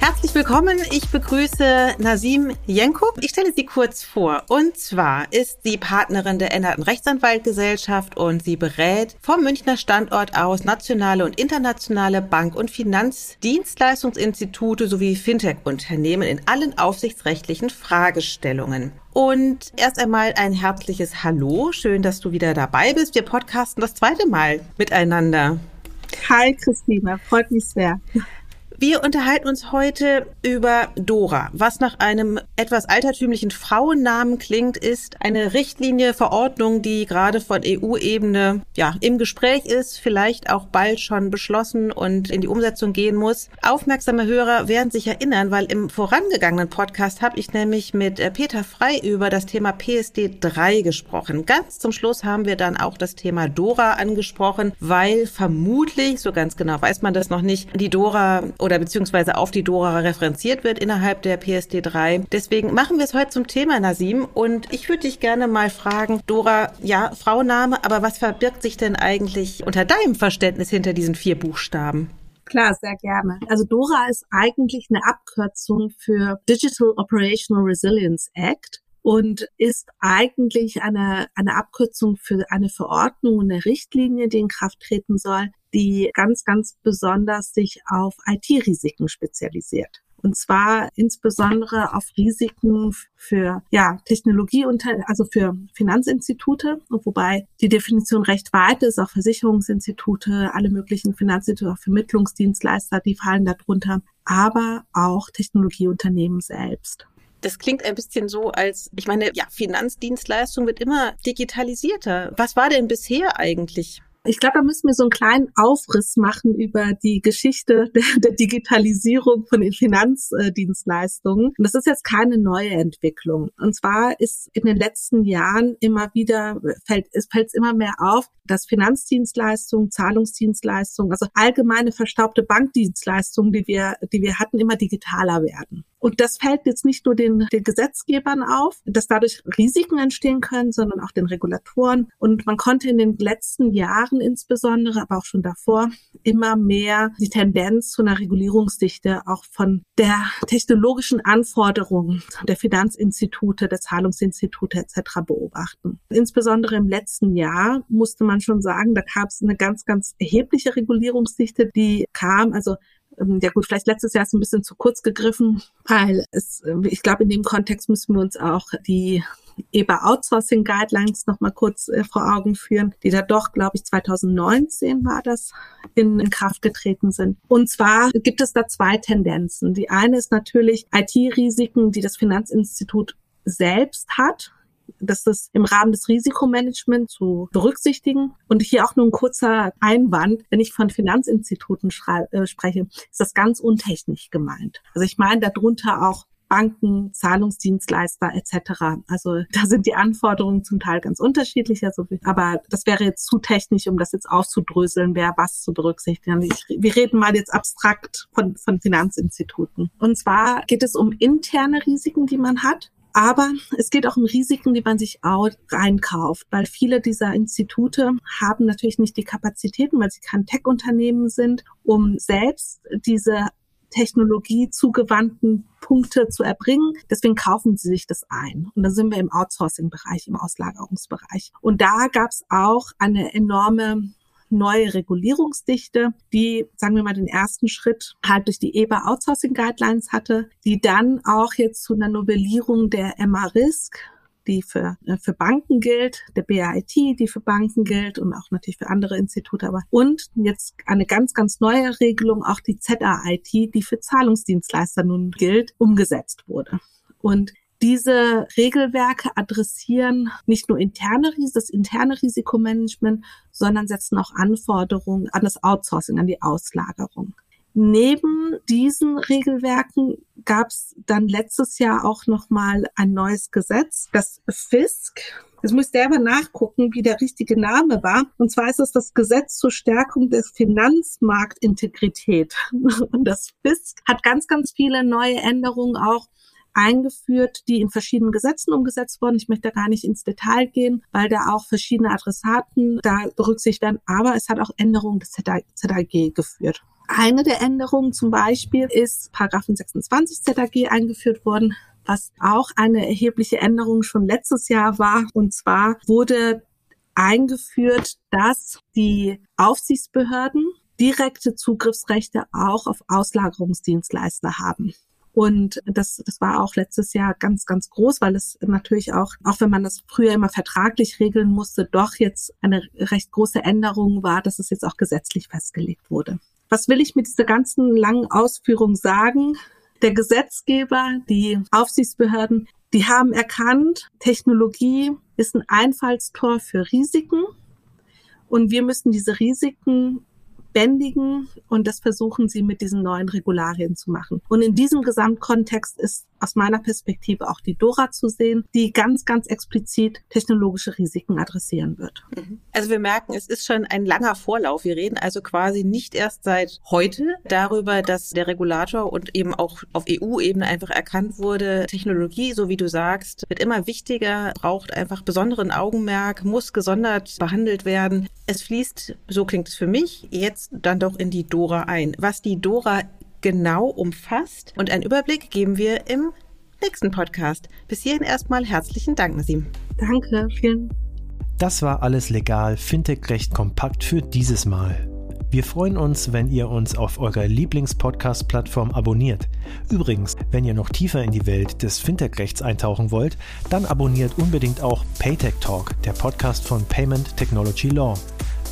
Herzlich willkommen. Ich begrüße Nasim Jenko. Ich stelle sie kurz vor. Und zwar ist sie Partnerin der Ennerten Rechtsanwaltgesellschaft und sie berät vom Münchner Standort aus nationale und internationale Bank- und Finanzdienstleistungsinstitute sowie Fintech-Unternehmen in allen aufsichtsrechtlichen Fragestellungen. Und erst einmal ein herzliches Hallo. Schön, dass du wieder dabei bist. Wir podcasten das zweite Mal miteinander. Hi Christina, freut mich sehr. Wir unterhalten uns heute über Dora. Was nach einem etwas altertümlichen Frauennamen klingt, ist eine Richtlinie, Verordnung, die gerade von EU-Ebene ja im Gespräch ist, vielleicht auch bald schon beschlossen und in die Umsetzung gehen muss. Aufmerksame Hörer werden sich erinnern, weil im vorangegangenen Podcast habe ich nämlich mit äh, Peter Frei über das Thema PSD 3 gesprochen. Ganz zum Schluss haben wir dann auch das Thema Dora angesprochen, weil vermutlich, so ganz genau weiß man das noch nicht, die Dora oder beziehungsweise auf die Dora referenziert wird innerhalb der PSD 3. Deswegen machen wir es heute zum Thema, Nasim. Und ich würde dich gerne mal fragen, Dora, ja, Frauenname, aber was verbirgt sich denn eigentlich unter deinem Verständnis hinter diesen vier Buchstaben? Klar, sehr gerne. Also Dora ist eigentlich eine Abkürzung für Digital Operational Resilience Act und ist eigentlich eine, eine Abkürzung für eine Verordnung eine Richtlinie, die in Kraft treten soll, die ganz, ganz besonders sich auf IT-Risiken spezialisiert. Und zwar insbesondere auf Risiken für ja, Technologie, also für Finanzinstitute, wobei die Definition recht weit ist, auch Versicherungsinstitute, alle möglichen Finanzinstitute, auch Vermittlungsdienstleister, die fallen darunter, aber auch Technologieunternehmen selbst. Das klingt ein bisschen so, als, ich meine, ja, Finanzdienstleistung wird immer digitalisierter. Was war denn bisher eigentlich? Ich glaube, da müssen wir so einen kleinen Aufriss machen über die Geschichte der, der Digitalisierung von den Finanzdienstleistungen. Und das ist jetzt keine neue Entwicklung. Und zwar ist in den letzten Jahren immer wieder, fällt es fällt immer mehr auf, dass Finanzdienstleistungen, Zahlungsdienstleistungen, also allgemeine verstaubte Bankdienstleistungen, die wir, die wir hatten, immer digitaler werden. Und das fällt jetzt nicht nur den, den Gesetzgebern auf, dass dadurch Risiken entstehen können, sondern auch den Regulatoren. Und man konnte in den letzten Jahren insbesondere, aber auch schon davor, immer mehr die Tendenz zu einer Regulierungsdichte auch von der technologischen Anforderungen der Finanzinstitute, der Zahlungsinstitute etc. beobachten. Insbesondere im letzten Jahr musste man schon sagen, da gab es eine ganz, ganz erhebliche Regulierungsdichte, die kam, also ja gut, vielleicht letztes Jahr ist ein bisschen zu kurz gegriffen, weil es, ähm, ich glaube, in dem Kontext müssen wir uns auch die EBA Outsourcing Guidelines noch mal kurz äh, vor Augen führen, die da doch, glaube ich, 2019 war das, in, in Kraft getreten sind. Und zwar gibt es da zwei Tendenzen. Die eine ist natürlich IT-Risiken, die das Finanzinstitut selbst hat das ist im Rahmen des Risikomanagements zu berücksichtigen. Und hier auch nur ein kurzer Einwand, wenn ich von Finanzinstituten äh, spreche, ist das ganz untechnisch gemeint. Also ich meine darunter auch Banken, Zahlungsdienstleister etc. Also da sind die Anforderungen zum Teil ganz unterschiedlich. Also, aber das wäre jetzt zu technisch, um das jetzt auszudröseln, wer was zu berücksichtigen. Ich, wir reden mal jetzt abstrakt von, von Finanzinstituten. Und zwar geht es um interne Risiken, die man hat. Aber es geht auch um Risiken, die man sich auch reinkauft, weil viele dieser Institute haben natürlich nicht die Kapazitäten, weil sie kein Tech-Unternehmen sind, um selbst diese Technologie zugewandten Punkte zu erbringen. Deswegen kaufen sie sich das ein. Und da sind wir im Outsourcing-Bereich, im Auslagerungsbereich. Und da gab es auch eine enorme neue Regulierungsdichte, die, sagen wir mal, den ersten Schritt halt durch die EBA Outsourcing Guidelines hatte, die dann auch jetzt zu einer Novellierung der MA-Risk die für, äh, für Banken gilt, der BAIT, die für Banken gilt und auch natürlich für andere Institute, aber und jetzt eine ganz, ganz neue Regelung, auch die ZAIT, die für Zahlungsdienstleister nun gilt, umgesetzt wurde. Und diese Regelwerke adressieren nicht nur interne, das interne Risikomanagement, sondern setzen auch Anforderungen an das Outsourcing, an die Auslagerung. Neben diesen Regelwerken gab es dann letztes Jahr auch noch mal ein neues Gesetz, das FISC, Jetzt muss ich selber nachgucken, wie der richtige Name war. Und zwar ist es das Gesetz zur Stärkung der Finanzmarktintegrität. Und das FISK hat ganz, ganz viele neue Änderungen auch eingeführt, die in verschiedenen Gesetzen umgesetzt wurden. Ich möchte da gar nicht ins Detail gehen, weil da auch verschiedene Adressaten da berücksichtigt werden. Aber es hat auch Änderungen des ZAG geführt. Eine der Änderungen zum Beispiel ist Paragraphen 26 ZAG eingeführt worden, was auch eine erhebliche Änderung schon letztes Jahr war. Und zwar wurde eingeführt, dass die Aufsichtsbehörden direkte Zugriffsrechte auch auf Auslagerungsdienstleister haben. Und das, das war auch letztes Jahr ganz, ganz groß, weil es natürlich auch, auch wenn man das früher immer vertraglich regeln musste, doch jetzt eine recht große Änderung war, dass es jetzt auch gesetzlich festgelegt wurde. Was will ich mit dieser ganzen langen Ausführung sagen? Der Gesetzgeber, die Aufsichtsbehörden, die haben erkannt, Technologie ist ein Einfallstor für Risiken. Und wir müssen diese Risiken bändigen und das versuchen sie mit diesen neuen Regularien zu machen. Und in diesem Gesamtkontext ist aus meiner Perspektive auch die Dora zu sehen, die ganz, ganz explizit technologische Risiken adressieren wird. Mhm. Also wir merken, es ist schon ein langer Vorlauf. Wir reden also quasi nicht erst seit heute darüber, dass der Regulator und eben auch auf EU-Ebene einfach erkannt wurde, Technologie, so wie du sagst, wird immer wichtiger, braucht einfach besonderen Augenmerk, muss gesondert behandelt werden. Es fließt, so klingt es für mich, jetzt dann doch in die Dora ein. Was die Dora genau umfasst. Und einen Überblick geben wir im nächsten Podcast. Bis hierhin erstmal herzlichen Dank, Nasim. Danke, vielen Das war alles legal, Fintech-Recht kompakt für dieses Mal. Wir freuen uns, wenn ihr uns auf eurer Lieblings-Podcast-Plattform abonniert. Übrigens, wenn ihr noch tiefer in die Welt des Fintech-Rechts eintauchen wollt, dann abonniert unbedingt auch Paytech Talk, der Podcast von Payment Technology Law.